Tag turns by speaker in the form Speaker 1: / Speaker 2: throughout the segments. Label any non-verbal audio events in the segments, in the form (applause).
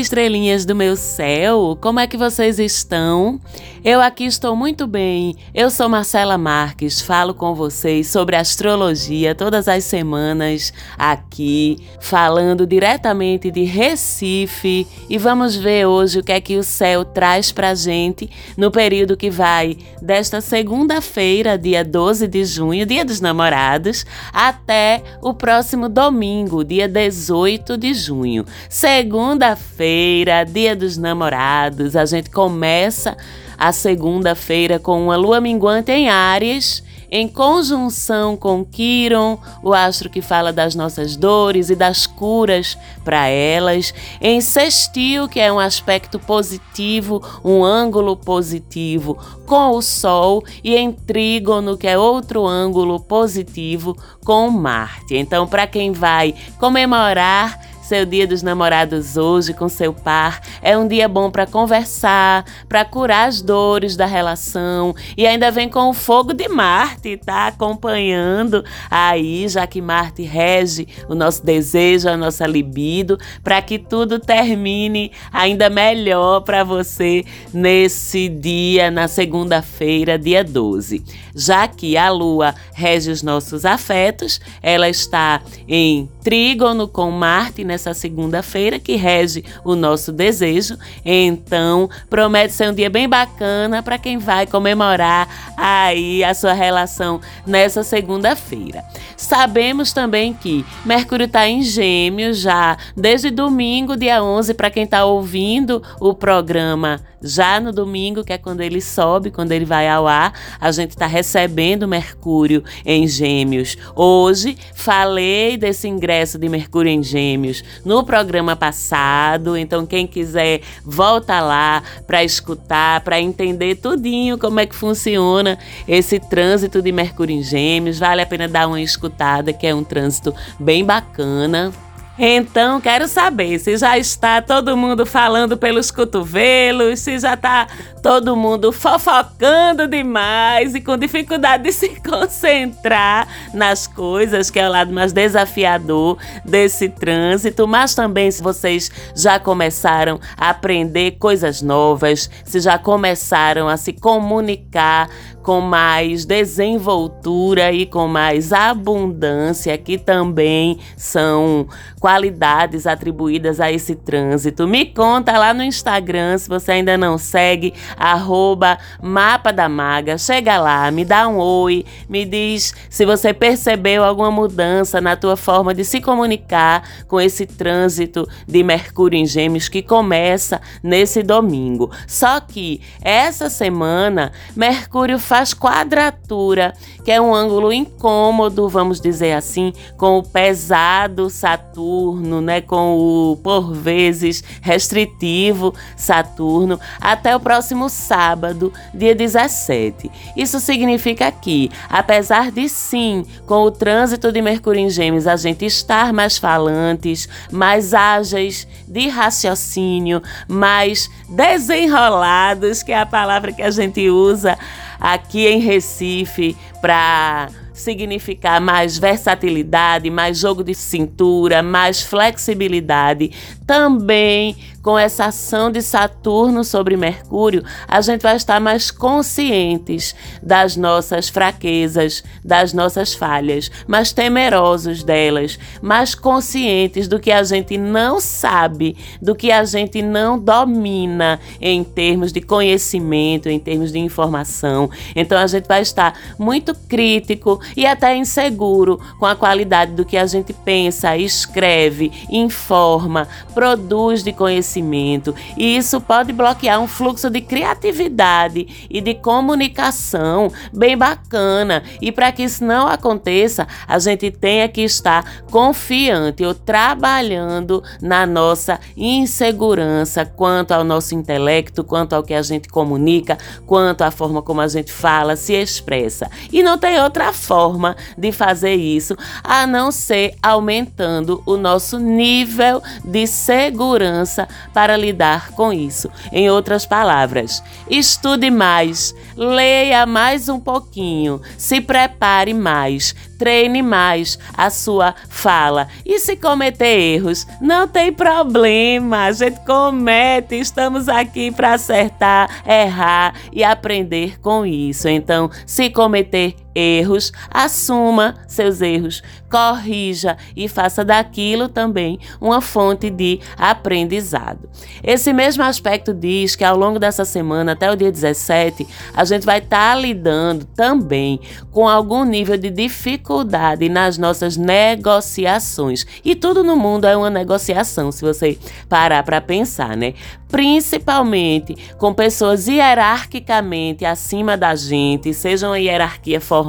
Speaker 1: Estrelinhas do meu céu! Como é que vocês estão? Eu aqui estou muito bem. Eu sou Marcela Marques, falo com vocês sobre astrologia todas as semanas aqui, falando diretamente de Recife e vamos ver hoje o que é que o céu traz pra gente no período que vai desta segunda-feira, dia 12 de junho, dia dos namorados, até o próximo domingo, dia 18 de junho. Segunda-feira, dia dos namorados, a gente começa a segunda-feira com uma lua minguante em Áries, em conjunção com Quiron, o astro que fala das nossas dores e das curas para elas, em sextil, que é um aspecto positivo, um ângulo positivo com o Sol, e em trígono, que é outro ângulo positivo com Marte. Então, para quem vai comemorar seu dia dos namorados hoje com seu par. É um dia bom para conversar, para curar as dores da relação. E ainda vem com o fogo de Marte, tá acompanhando aí, já que Marte rege o nosso desejo, a nossa libido, para que tudo termine ainda melhor para você nesse dia, na segunda-feira, dia 12. Já que a lua rege os nossos afetos, ela está em trígono com Marte nessa nessa segunda-feira, que rege o nosso desejo. Então, promete ser um dia bem bacana para quem vai comemorar aí a sua relação nessa segunda-feira. Sabemos também que Mercúrio está em Gêmeos já desde domingo, dia 11, para quem está ouvindo o programa já no domingo, que é quando ele sobe, quando ele vai ao ar, a gente está recebendo Mercúrio em Gêmeos. Hoje falei desse ingresso de Mercúrio em Gêmeos no programa passado, então quem quiser volta lá para escutar, para entender tudinho como é que funciona esse trânsito de Mercúrio em Gêmeos. Vale a pena dar uma escutada, que é um trânsito bem bacana. Então, quero saber se já está todo mundo falando pelos cotovelos, se já está todo mundo fofocando demais e com dificuldade de (laughs) se concentrar nas coisas, que é o lado mais desafiador desse trânsito, mas também se vocês já começaram a aprender coisas novas, se já começaram a se comunicar com mais desenvoltura e com mais abundância, que também são qualidades atribuídas a esse trânsito. Me conta lá no Instagram, se você ainda não segue, arroba Mapa da Maga. Chega lá, me dá um oi, me diz se você percebeu alguma mudança na tua forma de se comunicar com esse trânsito de Mercúrio em Gêmeos que começa nesse domingo. Só que essa semana, Mercúrio faz quadratura, que é um ângulo incômodo, vamos dizer assim, com o pesado Saturno, né, com o por vezes restritivo Saturno, até o próximo sábado, dia 17. Isso significa que, apesar de sim, com o trânsito de Mercúrio em Gêmeos, a gente estar mais falantes, mais ágeis de raciocínio, mais desenrolados, que é a palavra que a gente usa aqui em Recife para significar mais versatilidade, mais jogo de cintura, mais flexibilidade. Também com essa ação de Saturno sobre Mercúrio, a gente vai estar mais conscientes das nossas fraquezas, das nossas falhas, mais temerosos delas, mais conscientes do que a gente não sabe, do que a gente não domina em termos de conhecimento, em termos de informação. Então a gente vai estar muito crítico e até inseguro com a qualidade do que a gente pensa, escreve, informa, produz de conhecimento e isso pode bloquear um fluxo de criatividade e de comunicação bem bacana. E para que isso não aconteça, a gente tem que estar confiante ou trabalhando na nossa insegurança quanto ao nosso intelecto, quanto ao que a gente comunica, quanto à forma como a gente fala, se expressa. E não tem outra forma de fazer isso a não ser aumentando o nosso nível de segurança para lidar com isso. Em outras palavras, estude mais, leia mais um pouquinho, se prepare mais, treine mais a sua fala. E se cometer erros, não tem problema, a gente comete, estamos aqui para acertar, errar e aprender com isso. Então, se cometer erros, assuma seus erros, corrija e faça daquilo também uma fonte de aprendizado. Esse mesmo aspecto diz que ao longo dessa semana, até o dia 17, a gente vai estar tá lidando também com algum nível de dificuldade nas nossas negociações. E tudo no mundo é uma negociação, se você parar para pensar, né? Principalmente com pessoas hierarquicamente acima da gente, seja uma hierarquia formal,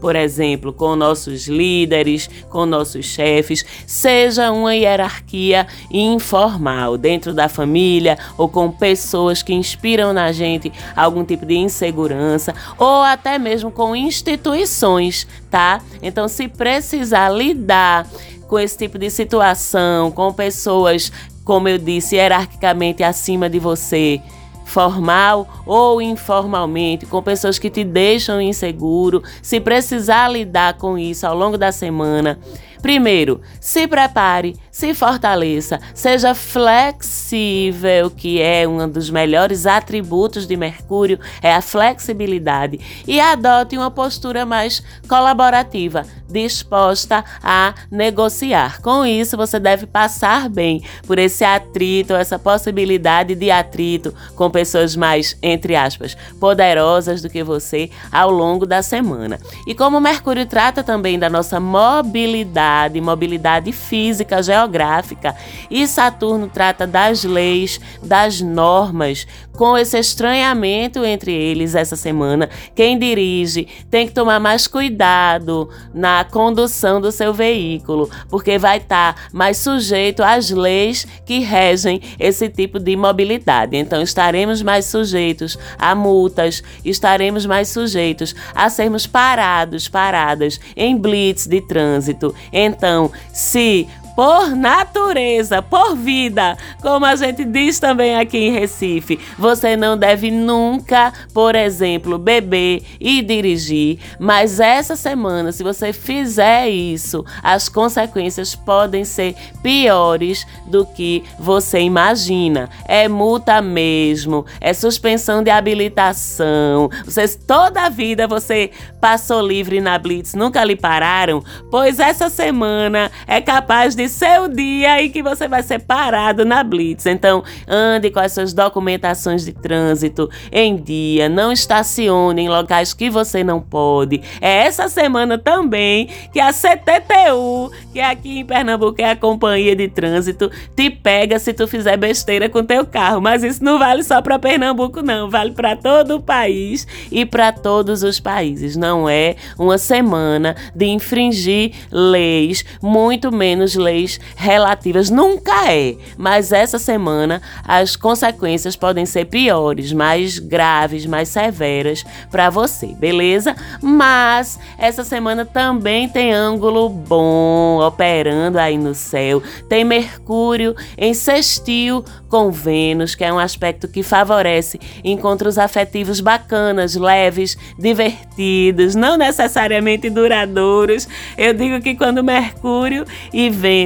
Speaker 1: por exemplo, com nossos líderes, com nossos chefes, seja uma hierarquia informal, dentro da família ou com pessoas que inspiram na gente algum tipo de insegurança, ou até mesmo com instituições, tá? Então, se precisar lidar com esse tipo de situação, com pessoas, como eu disse, hierarquicamente acima de você, formal ou informalmente, com pessoas que te deixam inseguro, se precisar lidar com isso ao longo da semana, primeiro, se prepare, se fortaleça, seja flexível, que é um dos melhores atributos de Mercúrio, é a flexibilidade, e adote uma postura mais colaborativa, disposta a negociar. Com isso, você deve passar bem por esse atrito, essa possibilidade de atrito com pessoas mais, entre aspas, poderosas do que você ao longo da semana. E como Mercúrio trata também da nossa mobilidade, mobilidade física, geográfica, e Saturno trata das leis, das normas, com esse estranhamento entre eles essa semana. Quem dirige tem que tomar mais cuidado na condução do seu veículo, porque vai estar tá mais sujeito às leis que regem esse tipo de mobilidade. Então estaremos mais sujeitos a multas, estaremos mais sujeitos a sermos parados, paradas em blitz de trânsito. Então, se por natureza, por vida, como a gente diz também aqui em Recife. Você não deve nunca, por exemplo, beber e dirigir, mas essa semana, se você fizer isso, as consequências podem ser piores do que você imagina. É multa mesmo, é suspensão de habilitação. Vocês toda a vida você passou livre na Blitz, nunca lhe pararam? Pois essa semana é capaz de seu dia e que você vai ser parado na Blitz. Então, ande com as suas documentações de trânsito em dia, não estacione em locais que você não pode. É essa semana também que a CTTU, que é aqui em Pernambuco é a Companhia de Trânsito, te pega se tu fizer besteira com teu carro. Mas isso não vale só para Pernambuco, não, vale para todo o país e para todos os países. Não é uma semana de infringir leis, muito menos leis relativas. Nunca é. Mas essa semana as consequências podem ser piores, mais graves, mais severas para você, beleza? Mas essa semana também tem ângulo bom operando aí no céu. Tem Mercúrio em sextil com Vênus, que é um aspecto que favorece encontros afetivos bacanas, leves, divertidos, não necessariamente duradouros. Eu digo que quando Mercúrio e Vênus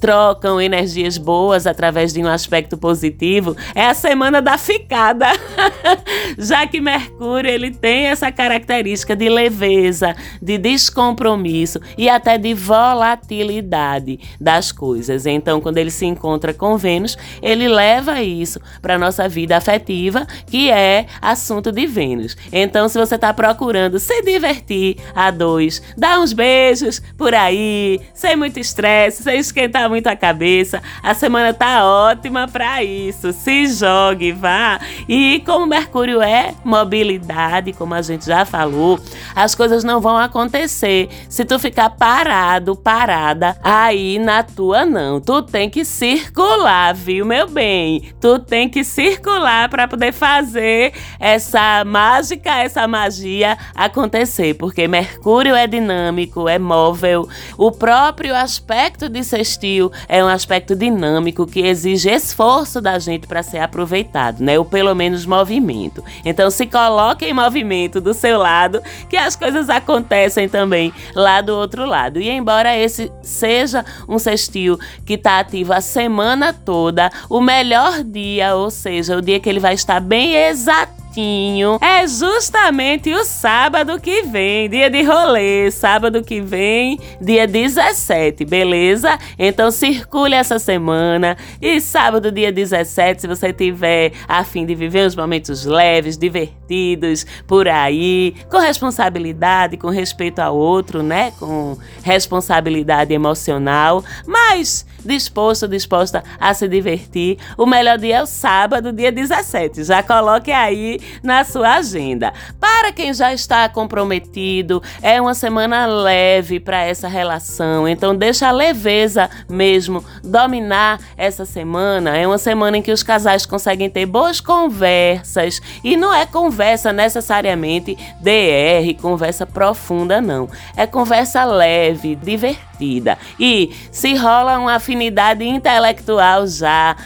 Speaker 1: trocam energias boas através de um aspecto positivo, é a semana da ficada. (laughs) Já que Mercúrio ele tem essa característica de leveza, de descompromisso e até de volatilidade das coisas. Então, quando ele se encontra com Vênus, ele leva isso para nossa vida afetiva, que é assunto de Vênus. Então, se você está procurando se divertir a dois, dá uns beijos por aí, sem muito estresse, sem esquentar muito a cabeça, a semana tá ótima para isso. Se jogue, vá. E como Mercúrio é mobilidade, como a gente já falou, as coisas não vão acontecer se tu ficar parado, parada aí na tua não. Tu tem que circular, viu, meu bem, tu tem que circular para poder fazer essa mágica, essa magia acontecer, porque Mercúrio é dinâmico, é móvel. O próprio aspecto aspecto de sextil é um aspecto dinâmico que exige esforço da gente para ser aproveitado, né? Ou pelo menos movimento. Então se coloque em movimento do seu lado, que as coisas acontecem também lá do outro lado. E embora esse seja um sextil que está ativo a semana toda, o melhor dia, ou seja, o dia que ele vai estar bem exato é justamente o sábado que vem, dia de rolê, sábado que vem, dia 17, beleza? Então circule essa semana e sábado, dia 17, se você tiver a fim de viver uns momentos leves, divertidos por aí, com responsabilidade, com respeito ao outro, né? Com responsabilidade emocional, mas disposto, disposta a se divertir, o melhor dia é o sábado, dia 17. Já coloque aí na sua agenda. Para quem já está comprometido, é uma semana leve para essa relação, então deixa a leveza mesmo dominar essa semana. É uma semana em que os casais conseguem ter boas conversas e não é conversa necessariamente DR, conversa profunda, não. É conversa leve, divertida. E se rola uma afinidade intelectual já,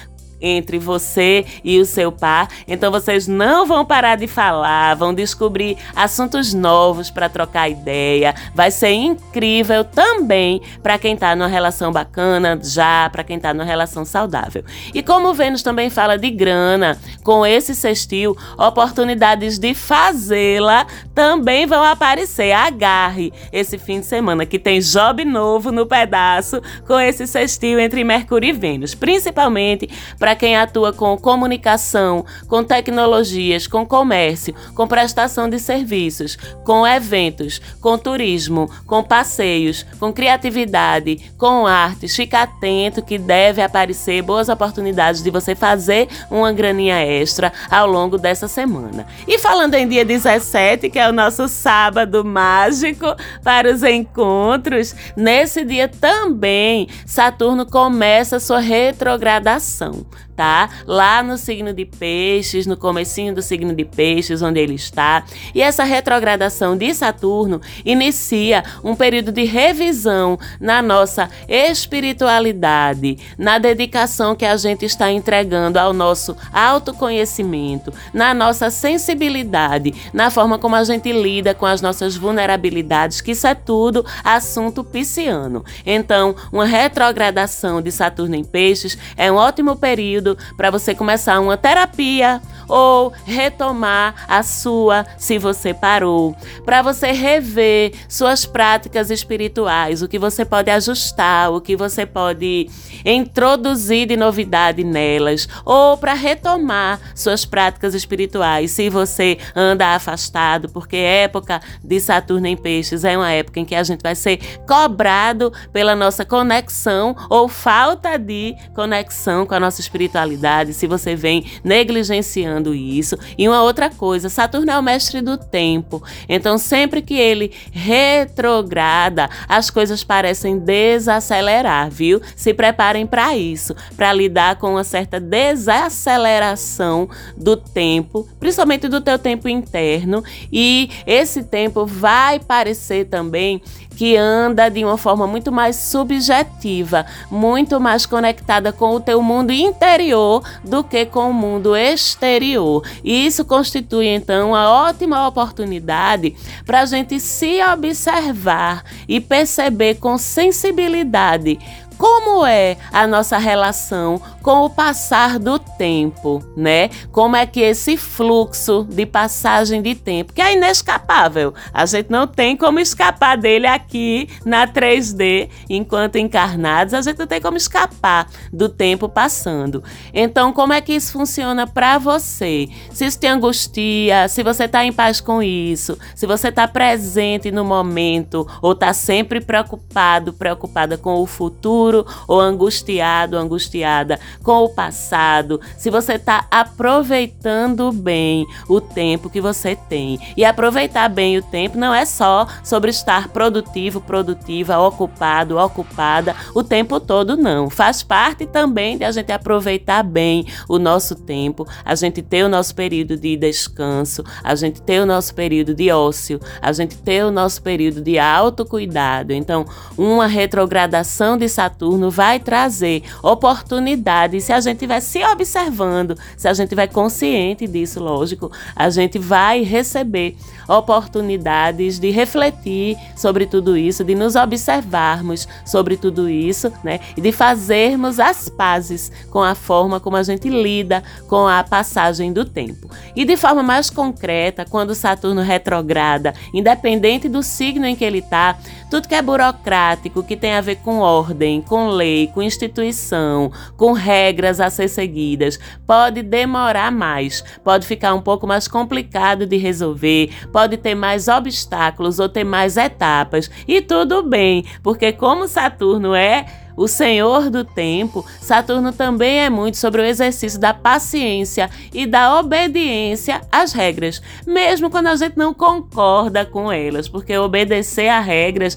Speaker 1: entre você e o seu par. Então vocês não vão parar de falar, vão descobrir assuntos novos para trocar ideia. Vai ser incrível também para quem está numa relação bacana já, para quem está numa relação saudável. E como Vênus também fala de grana, com esse sextil, oportunidades de fazê-la também vão aparecer. Agarre esse fim de semana que tem job novo no pedaço com esse sextil entre Mercúrio e Vênus, principalmente para para quem atua com comunicação, com tecnologias, com comércio, com prestação de serviços, com eventos, com turismo, com passeios, com criatividade, com arte. Fique atento que deve aparecer boas oportunidades de você fazer uma graninha extra ao longo dessa semana. E falando em dia 17, que é o nosso sábado mágico para os encontros, nesse dia também Saturno começa sua retrogradação tá? Lá no signo de Peixes, no comecinho do signo de Peixes, onde ele está. E essa retrogradação de Saturno inicia um período de revisão na nossa espiritualidade, na dedicação que a gente está entregando ao nosso autoconhecimento, na nossa sensibilidade, na forma como a gente lida com as nossas vulnerabilidades, que isso é tudo assunto pisciano. Então, uma retrogradação de Saturno em Peixes é um ótimo período para você começar uma terapia ou retomar a sua se você parou, para você rever suas práticas espirituais, o que você pode ajustar, o que você pode introduzir de novidade nelas, ou para retomar suas práticas espirituais, se você anda afastado, porque época de Saturno em Peixes é uma época em que a gente vai ser cobrado pela nossa conexão ou falta de conexão com a nossa espiritualidade, se você vem negligenciando isso. E uma outra coisa, Saturno é o mestre do tempo. Então, sempre que ele retrograda, as coisas parecem desacelerar, viu? Se preparem para isso, para lidar com uma certa desaceleração do tempo, principalmente do teu tempo interno, e esse tempo vai parecer também que anda de uma forma muito mais subjetiva, muito mais conectada com o teu mundo interior do que com o mundo exterior. E isso constitui então uma ótima oportunidade para a gente se observar e perceber com sensibilidade como é a nossa relação com o passar do tempo, né? Como é que esse fluxo de passagem de tempo, que é inescapável, a gente não tem como escapar dele aqui na 3D, enquanto encarnados, a gente não tem como escapar do tempo passando. Então, como é que isso funciona para você? Se isso te angustia, se você está em paz com isso, se você está presente no momento ou está sempre preocupado, preocupada com o futuro, futuro ou angustiado, angustiada com o passado, se você está aproveitando bem o tempo que você tem. E aproveitar bem o tempo não é só sobre estar produtivo, produtiva, ocupado, ocupada o tempo todo, não. Faz parte também de a gente aproveitar bem o nosso tempo, a gente ter o nosso período de descanso, a gente ter o nosso período de ócio, a gente ter o nosso período de autocuidado. Então, uma retrogradação de Saturno Saturno vai trazer oportunidades se a gente estiver se observando, se a gente estiver consciente disso, lógico, a gente vai receber oportunidades de refletir sobre tudo isso, de nos observarmos sobre tudo isso, né? E de fazermos as pazes com a forma como a gente lida com a passagem do tempo. E de forma mais concreta, quando Saturno retrograda, independente do signo em que ele está, tudo que é burocrático, que tem a ver com ordem, com lei, com instituição, com regras a ser seguidas, pode demorar mais, pode ficar um pouco mais complicado de resolver, pode ter mais obstáculos ou ter mais etapas. E tudo bem, porque como Saturno é o Senhor do tempo, Saturno também é muito sobre o exercício da paciência e da obediência às regras, mesmo quando a gente não concorda com elas, porque obedecer a regras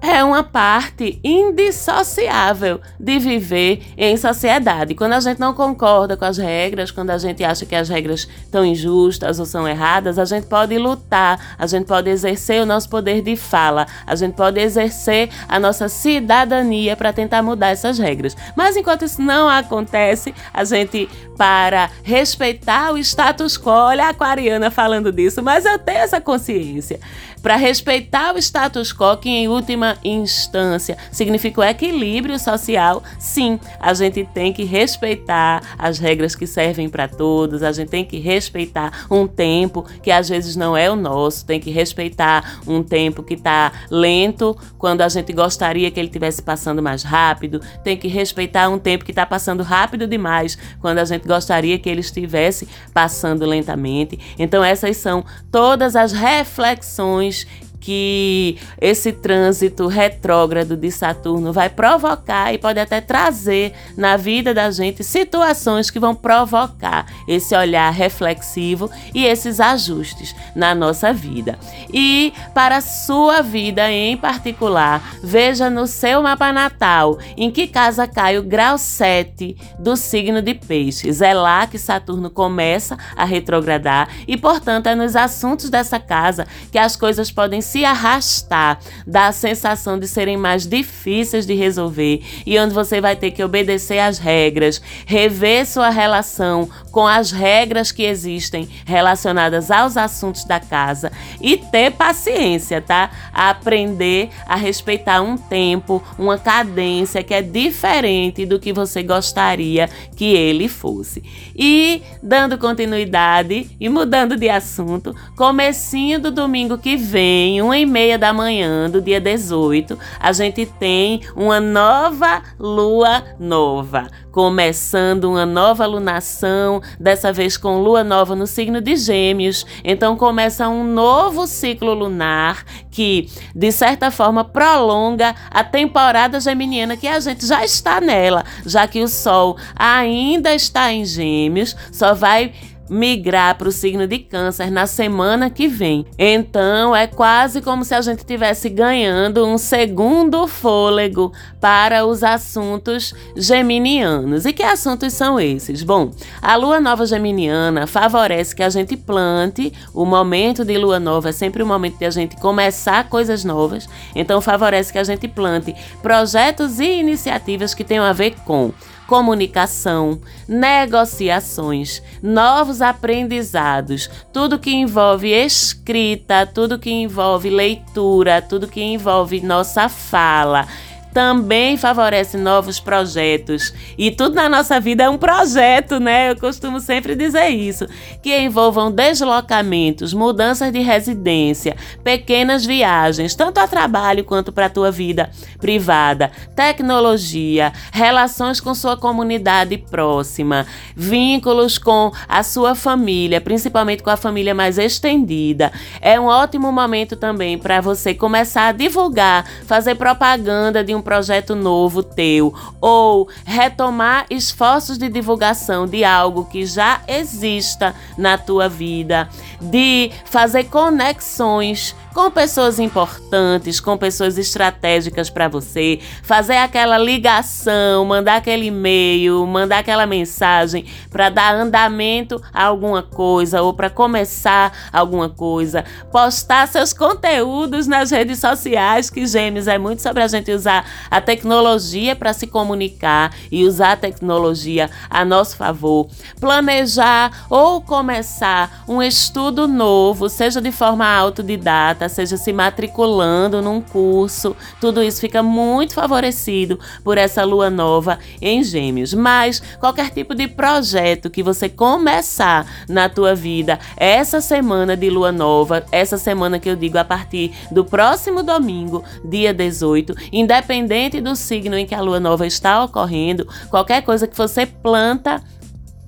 Speaker 1: é uma parte indissociável de viver em sociedade. Quando a gente não concorda com as regras, quando a gente acha que as regras estão injustas ou são erradas, a gente pode lutar, a gente pode exercer o nosso poder de fala, a gente pode exercer a nossa cidadania para tentar mudar essas regras. Mas enquanto isso não acontece, a gente para respeitar o status quo, olha a aquariana falando disso, mas eu tenho essa consciência para respeitar o status quo, que em última instância significa o equilíbrio social, sim, a gente tem que respeitar as regras que servem para todos, a gente tem que respeitar um tempo que às vezes não é o nosso, tem que respeitar um tempo que está lento quando a gente gostaria que ele tivesse passando mais rápido, tem que respeitar um tempo que está passando rápido demais quando a gente gostaria que ele estivesse passando lentamente. Então, essas são todas as reflexões is que esse trânsito retrógrado de Saturno vai provocar e pode até trazer na vida da gente situações que vão provocar esse olhar reflexivo e esses ajustes na nossa vida. E para a sua vida em particular, veja no seu mapa natal em que casa cai o grau 7 do signo de Peixes. É lá que Saturno começa a retrogradar e, portanto, é nos assuntos dessa casa que as coisas podem se arrastar, dá a sensação de serem mais difíceis de resolver e onde você vai ter que obedecer às regras, rever sua relação com as regras que existem relacionadas aos assuntos da casa e ter paciência, tá? A aprender a respeitar um tempo, uma cadência que é diferente do que você gostaria que ele fosse. E dando continuidade e mudando de assunto, comecinho do domingo que vem, uma e meia da manhã do dia 18, a gente tem uma nova lua nova começando uma nova lunação, dessa vez com lua nova no signo de Gêmeos. Então começa um novo ciclo lunar que, de certa forma, prolonga a temporada geminiana que a gente já está nela, já que o Sol ainda está em Gêmeos, só vai migrar para o signo de Câncer na semana que vem. Então é quase como se a gente estivesse ganhando um segundo fôlego para os assuntos geminianos. E que assuntos são esses? Bom, a lua nova geminiana favorece que a gente plante. O momento de lua nova é sempre o momento de a gente começar coisas novas. Então favorece que a gente plante projetos e iniciativas que tenham a ver com comunicação, negociações, novos aprendizados, tudo que envolve escrita, tudo que envolve leitura, tudo que envolve nossa fala também favorece novos projetos. E tudo na nossa vida é um projeto, né? Eu costumo sempre dizer isso, que envolvam deslocamentos, mudanças de residência, pequenas viagens, tanto a trabalho quanto para a tua vida privada, tecnologia, relações com sua comunidade próxima, vínculos com a sua família, principalmente com a família mais estendida. É um ótimo momento também para você começar a divulgar, fazer propaganda de um um projeto novo teu ou retomar esforços de divulgação de algo que já exista na tua vida, de fazer conexões com pessoas importantes, com pessoas estratégicas para você, fazer aquela ligação, mandar aquele e-mail, mandar aquela mensagem para dar andamento a alguma coisa ou para começar alguma coisa, postar seus conteúdos nas redes sociais, que Gêmeos é muito sobre a gente usar a tecnologia para se comunicar e usar a tecnologia a nosso favor, planejar ou começar um estudo novo, seja de forma autodidata, seja se matriculando num curso, tudo isso fica muito favorecido por essa lua nova em Gêmeos. Mas qualquer tipo de projeto que você começar na tua vida essa semana de lua nova, essa semana que eu digo a partir do próximo domingo, dia 18, independente do signo em que a lua nova está ocorrendo, qualquer coisa que você planta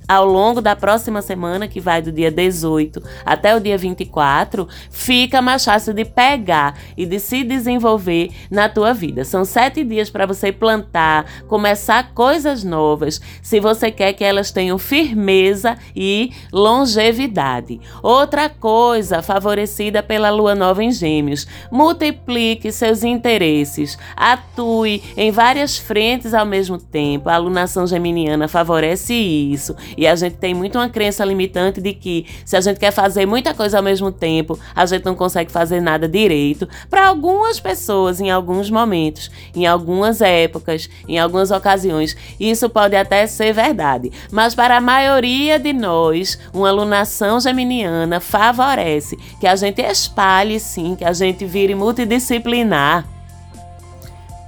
Speaker 1: ao longo da próxima semana, que vai do dia 18 até o dia 24, fica mais fácil de pegar e de se desenvolver na tua vida. São sete dias para você plantar, começar coisas novas, se você quer que elas tenham firmeza e longevidade. Outra coisa favorecida pela lua nova em Gêmeos: multiplique seus interesses, atue em várias frentes ao mesmo tempo. A alunação geminiana favorece isso e a gente tem muito uma crença limitante de que se a gente quer fazer muita coisa ao mesmo tempo, a gente não consegue fazer nada direito. Para algumas pessoas, em alguns momentos, em algumas épocas, em algumas ocasiões, isso pode até ser verdade. Mas para a maioria de nós, uma alunação geminiana favorece que a gente espalhe sim, que a gente vire multidisciplinar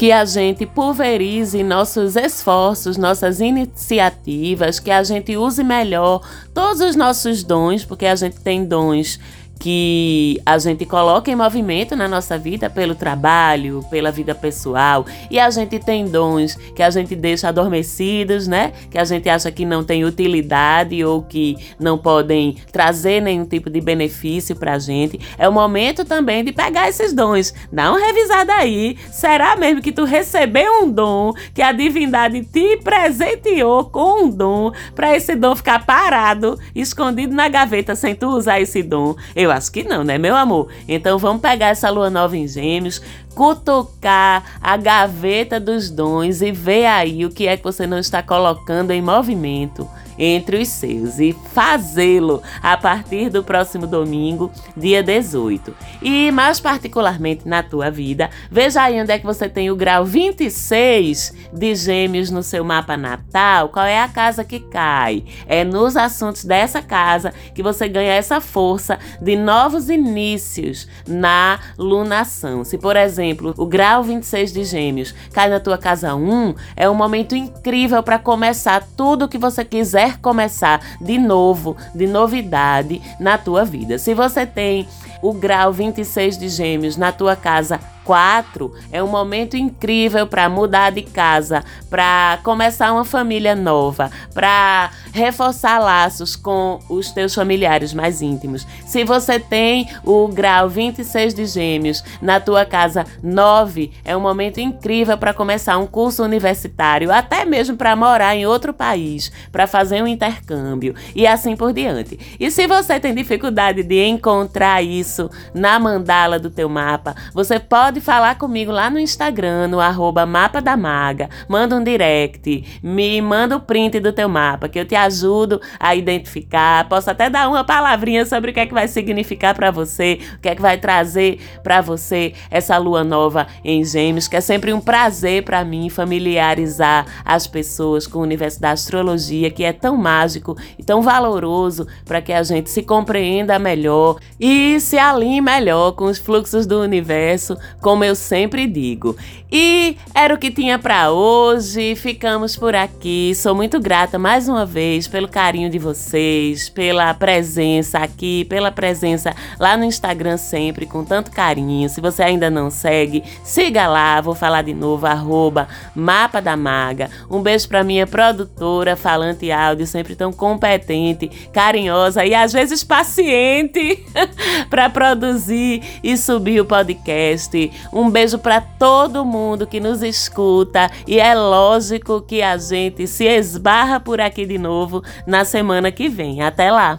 Speaker 1: que a gente pulverize nossos esforços, nossas iniciativas, que a gente use melhor todos os nossos dons, porque a gente tem dons que a gente coloca em movimento na nossa vida pelo trabalho, pela vida pessoal, e a gente tem dons que a gente deixa adormecidos, né? Que a gente acha que não tem utilidade ou que não podem trazer nenhum tipo de benefício pra gente. É o momento também de pegar esses dons, dá uma revisada aí. Será mesmo que tu recebeu um dom, que a divindade te presenteou com um dom, para esse dom ficar parado, escondido na gaveta sem tu usar esse dom? Eu acho que não, né, meu amor? Então vamos pegar essa lua nova em Gêmeos, cutucar a gaveta dos dons e ver aí o que é que você não está colocando em movimento entre os seus e fazê-lo a partir do próximo domingo, dia 18. E mais particularmente na tua vida, veja aí onde é que você tem o grau 26 de Gêmeos no seu mapa natal, qual é a casa que cai. É nos assuntos dessa casa que você ganha essa força de novos inícios na lunação. Se, por exemplo, o grau 26 de Gêmeos cai na tua casa 1, é um momento incrível para começar tudo o que você quiser quiser começar de novo, de novidade na tua vida. Se você tem o grau 26 de Gêmeos na tua casa 4 é um momento incrível para mudar de casa, para começar uma família nova, para reforçar laços com os teus familiares mais íntimos. Se você tem o grau 26 de Gêmeos na tua casa 9, é um momento incrível para começar um curso universitário, até mesmo para morar em outro país, para fazer um intercâmbio e assim por diante. E se você tem dificuldade de encontrar isso na mandala do teu mapa, você pode pode falar comigo lá no Instagram, no arroba mapa da maga. Manda um direct, me manda o print do teu mapa, que eu te ajudo a identificar. Posso até dar uma palavrinha sobre o que é que vai significar para você, o que é que vai trazer para você essa lua nova em Gêmeos, que é sempre um prazer para mim familiarizar as pessoas com o universo da astrologia, que é tão mágico e tão valoroso para que a gente se compreenda melhor e se alinhe melhor com os fluxos do universo, como eu sempre digo. E era o que tinha para hoje. Ficamos por aqui. Sou muito grata mais uma vez pelo carinho de vocês, pela presença aqui, pela presença lá no Instagram sempre com tanto carinho. Se você ainda não segue, siga lá. Vou falar de novo arroba Mapa da Maga. Um beijo para minha produtora, falante áudio, sempre tão competente, carinhosa e às vezes paciente (laughs) para produzir e subir o podcast. Um beijo para todo mundo que nos escuta e é lógico que a gente se esbarra por aqui de novo na semana que vem. Até lá!